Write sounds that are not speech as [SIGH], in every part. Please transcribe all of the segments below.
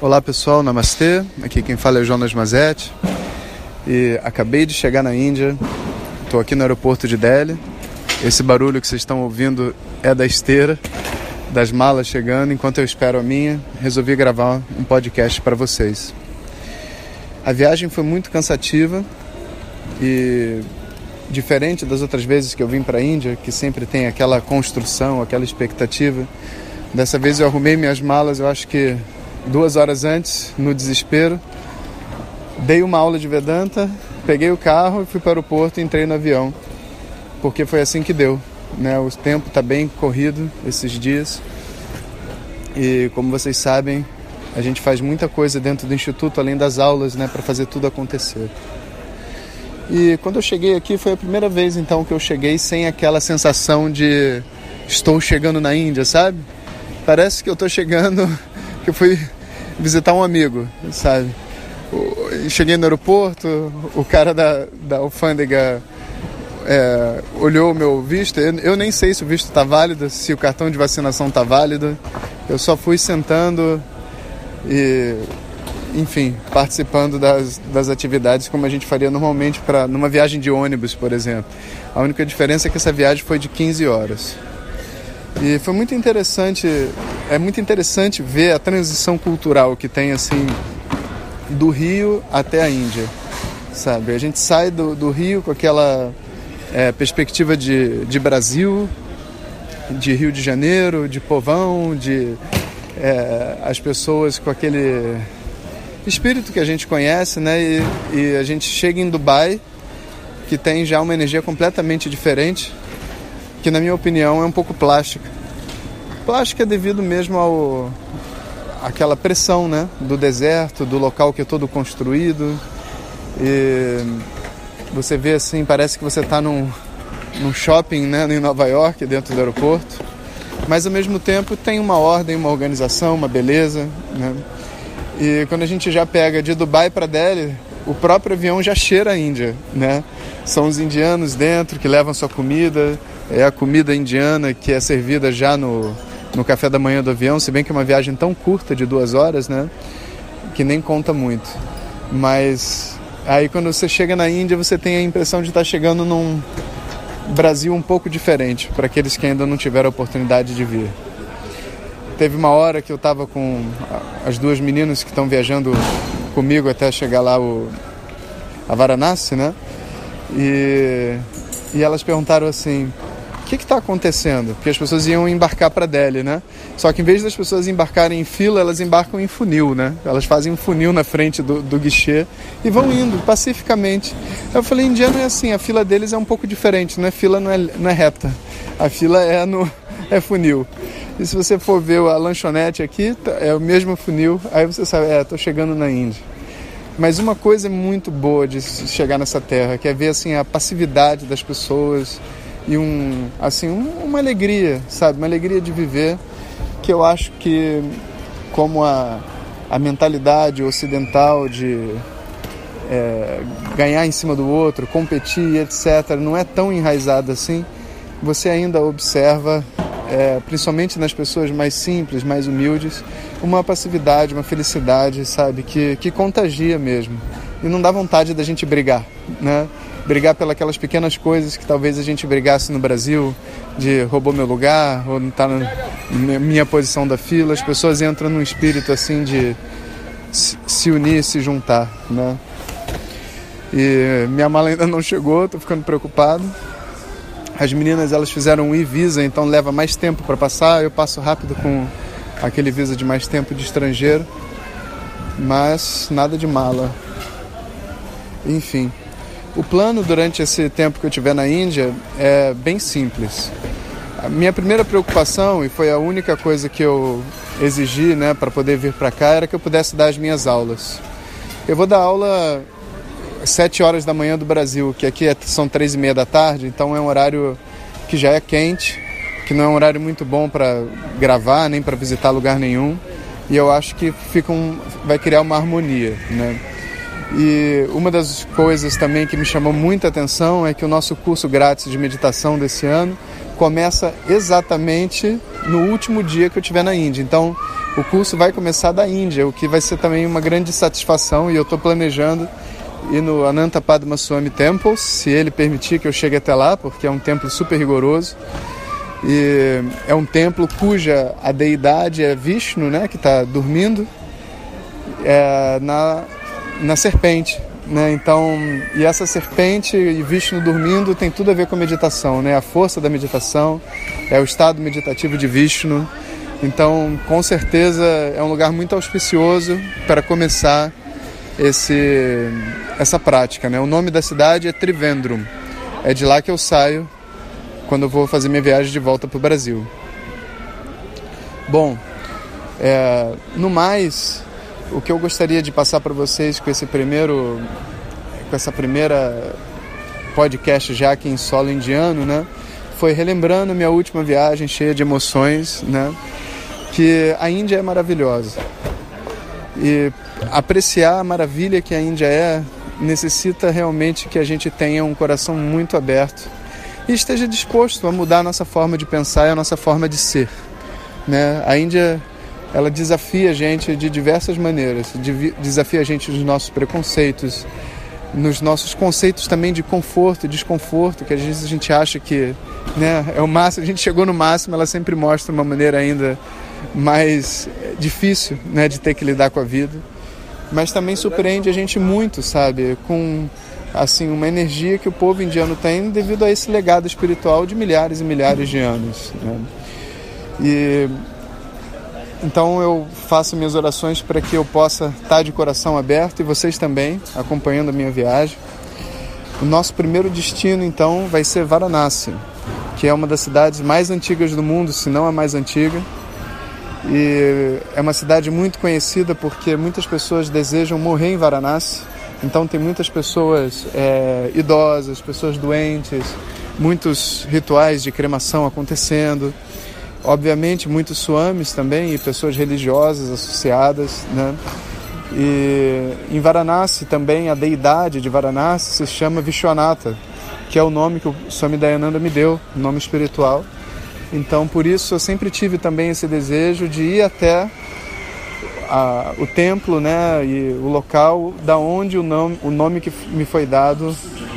Olá pessoal, namastê. Aqui quem fala é Jonas Mazetti. E acabei de chegar na Índia. Estou aqui no aeroporto de Delhi. Esse barulho que vocês estão ouvindo é da esteira, das malas chegando. Enquanto eu espero a minha, resolvi gravar um podcast para vocês. A viagem foi muito cansativa e diferente das outras vezes que eu vim para a Índia, que sempre tem aquela construção, aquela expectativa. Dessa vez eu arrumei minhas malas, eu acho que duas horas antes, no desespero. Dei uma aula de Vedanta, peguei o carro e fui para o aeroporto e entrei no avião, porque foi assim que deu. Né? O tempo está bem corrido esses dias e, como vocês sabem, a gente faz muita coisa dentro do instituto, além das aulas, né, para fazer tudo acontecer. E quando eu cheguei aqui foi a primeira vez então que eu cheguei sem aquela sensação de estou chegando na Índia, sabe? Parece que eu estou chegando [LAUGHS] que eu fui visitar um amigo, sabe? Cheguei no aeroporto, o cara da, da alfândega é, olhou o meu visto. Eu, eu, nem sei se o visto está válido, se o cartão de vacinação está válido. Eu só fui sentando e, enfim, participando das, das atividades como a gente faria normalmente para numa viagem de ônibus, por exemplo. A única diferença é que essa viagem foi de 15 horas. E foi muito interessante, é muito interessante ver a transição cultural que tem assim do Rio até a Índia, sabe? A gente sai do, do Rio com aquela é, perspectiva de, de Brasil, de Rio de Janeiro, de povão, de é, as pessoas com aquele espírito que a gente conhece, né? E, e a gente chega em Dubai, que tem já uma energia completamente diferente que na minha opinião é um pouco plástica. Plástica é devido mesmo ao aquela pressão, né, do deserto, do local que é todo construído. E você vê assim, parece que você está num, num shopping, né, em Nova York, dentro do aeroporto. Mas ao mesmo tempo tem uma ordem, uma organização, uma beleza, né? E quando a gente já pega de Dubai para Delhi, o próprio avião já cheira a Índia, né? São os indianos dentro que levam sua comida, é a comida indiana que é servida já no, no café da manhã do avião, se bem que é uma viagem tão curta de duas horas, né? Que nem conta muito. Mas aí quando você chega na Índia, você tem a impressão de estar chegando num Brasil um pouco diferente, para aqueles que ainda não tiveram a oportunidade de vir. Teve uma hora que eu estava com as duas meninas que estão viajando comigo até chegar lá o, a Varanasi, né? E, e elas perguntaram assim: que está acontecendo? Porque as pessoas iam embarcar para Delhi, né? Só que em vez das pessoas embarcarem em fila, elas embarcam em funil, né? Elas fazem um funil na frente do, do guichê e vão indo pacificamente. Eu falei, indiano é assim, a fila deles é um pouco diferente, não é fila, não é, não é reta. A fila é no é funil. E se você for ver a lanchonete aqui, tá, é o mesmo funil, aí você sabe, é, chegando na Índia. Mas uma coisa muito boa de chegar nessa terra, que é ver assim a passividade das pessoas, e um assim uma alegria, sabe, uma alegria de viver que eu acho que como a, a mentalidade ocidental de é, ganhar em cima do outro, competir, etc., não é tão enraizada assim, você ainda observa, é, principalmente nas pessoas mais simples, mais humildes, uma passividade, uma felicidade, sabe, que, que contagia mesmo. E não dá vontade da gente brigar, né? Brigar pelas pequenas coisas que talvez a gente brigasse no Brasil, de roubou meu lugar, ou não está na minha posição da fila. As pessoas entram num espírito assim de se unir, se juntar, né? E minha mala ainda não chegou, tô ficando preocupado. As meninas elas fizeram um e-visa, então leva mais tempo para passar. Eu passo rápido com aquele visa de mais tempo de estrangeiro, mas nada de mala. Enfim. O plano durante esse tempo que eu estiver na Índia é bem simples. A minha primeira preocupação, e foi a única coisa que eu exigi né, para poder vir para cá, era que eu pudesse dar as minhas aulas. Eu vou dar aula às 7 horas da manhã do Brasil, que aqui é, são três e meia da tarde, então é um horário que já é quente, que não é um horário muito bom para gravar, nem para visitar lugar nenhum. E eu acho que fica um, vai criar uma harmonia, né? E uma das coisas também que me chamou muita atenção é que o nosso curso grátis de meditação desse ano começa exatamente no último dia que eu estiver na Índia. Então, o curso vai começar da Índia, o que vai ser também uma grande satisfação e eu estou planejando ir no Ananta Padma Swami Temple, se ele permitir que eu chegue até lá, porque é um templo super rigoroso. E é um templo cuja a deidade é Vishnu, né, que está dormindo é, na, na serpente. Né? Então, e essa serpente e Vishnu dormindo tem tudo a ver com a meditação, né? A força da meditação é o estado meditativo de Vishnu. Então, com certeza é um lugar muito auspicioso para começar esse essa prática, né? O nome da cidade é Trivendrum. É de lá que eu saio quando eu vou fazer minha viagem de volta para o Brasil. Bom, é, no mais, o que eu gostaria de passar para vocês com esse primeiro, com essa primeira podcast já aqui em solo indiano, né, foi relembrando minha última viagem cheia de emoções, né, que a Índia é maravilhosa e apreciar a maravilha que a Índia é necessita realmente que a gente tenha um coração muito aberto e esteja disposto a mudar a nossa forma de pensar e a nossa forma de ser. Né? A Índia ela desafia a gente de diversas maneiras, desafia a gente nos nossos preconceitos, nos nossos conceitos também de conforto e desconforto, que às vezes a gente acha que né, é o máximo, a gente chegou no máximo, ela sempre mostra uma maneira ainda mais difícil né, de ter que lidar com a vida. Mas também surpreende a gente muito, sabe, com assim uma energia que o povo indiano tem devido a esse legado espiritual de milhares e milhares de anos. Né? E então eu faço minhas orações para que eu possa estar de coração aberto e vocês também acompanhando a minha viagem. O nosso primeiro destino então vai ser Varanasi, que é uma das cidades mais antigas do mundo, se não a mais antiga. E é uma cidade muito conhecida porque muitas pessoas desejam morrer em Varanasi então tem muitas pessoas é, idosas, pessoas doentes, muitos rituais de cremação acontecendo. Obviamente muitos swamis também e pessoas religiosas associadas, né? E em Varanasi também a deidade de Varanasi se chama Vishwanatha, que é o nome que o Swami Dayananda me deu, nome espiritual. Então por isso eu sempre tive também esse desejo de ir até a, o templo né, e o local da onde o nome, o nome que me foi dado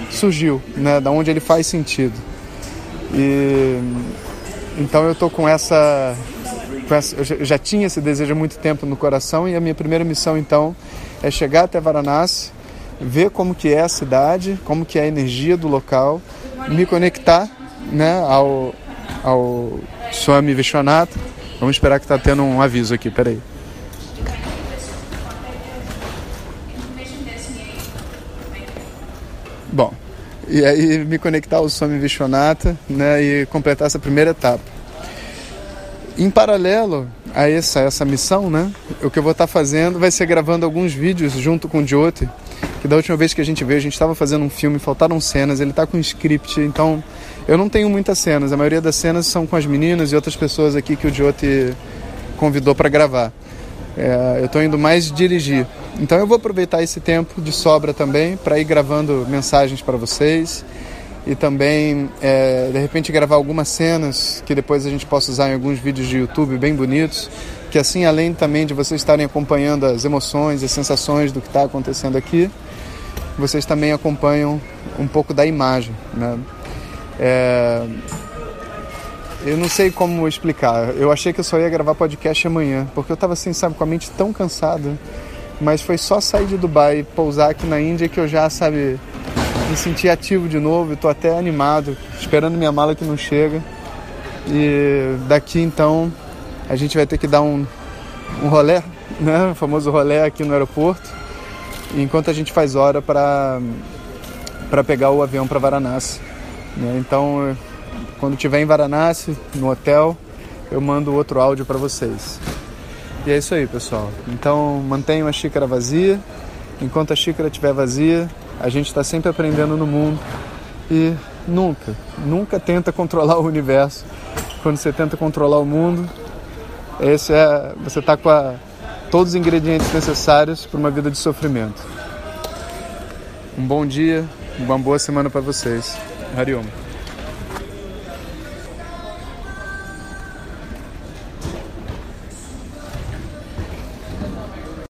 surgiu, né, da onde ele faz sentido. E, então eu estou com essa, com essa, eu já tinha esse desejo há muito tempo no coração e a minha primeira missão então é chegar até Varanasi, ver como que é a cidade, como que é a energia do local, me conectar né, ao, ao Swami Vishwanatha. Vamos esperar que está tendo um aviso aqui, peraí. Bom, e aí me conectar ao Swami Vishwanatha né, e completar essa primeira etapa. Em paralelo a essa, essa missão, né, o que eu vou estar fazendo vai ser gravando alguns vídeos junto com o Jyoti, que da última vez que a gente veio, a gente estava fazendo um filme, faltaram cenas, ele está com um script, então eu não tenho muitas cenas, a maioria das cenas são com as meninas e outras pessoas aqui que o Jyoti convidou para gravar. É, eu estou indo mais dirigir. Então eu vou aproveitar esse tempo de sobra também para ir gravando mensagens para vocês e também é, de repente gravar algumas cenas que depois a gente possa usar em alguns vídeos de YouTube bem bonitos, que assim além também de vocês estarem acompanhando as emoções e sensações do que está acontecendo aqui, vocês também acompanham um pouco da imagem, né? É, eu não sei como explicar. Eu achei que eu só ia gravar podcast amanhã, porque eu estava assim, sabe, com a mente tão cansada. Mas foi só sair de Dubai e pousar aqui na Índia que eu já, sabe, me senti ativo de novo. Estou até animado, esperando minha mala que não chega. E daqui então a gente vai ter que dar um, um rolé, né? O famoso rolé aqui no aeroporto. Enquanto a gente faz hora para para pegar o avião para Varanasi. Né? Então quando estiver em Varanasi, no hotel, eu mando outro áudio para vocês. E é isso aí, pessoal. Então mantenham a xícara vazia. Enquanto a xícara estiver vazia, a gente está sempre aprendendo no mundo. E nunca, nunca tenta controlar o universo. Quando você tenta controlar o mundo, esse é, você está com a, todos os ingredientes necessários para uma vida de sofrimento. Um bom dia, uma boa semana para vocês. Hariom.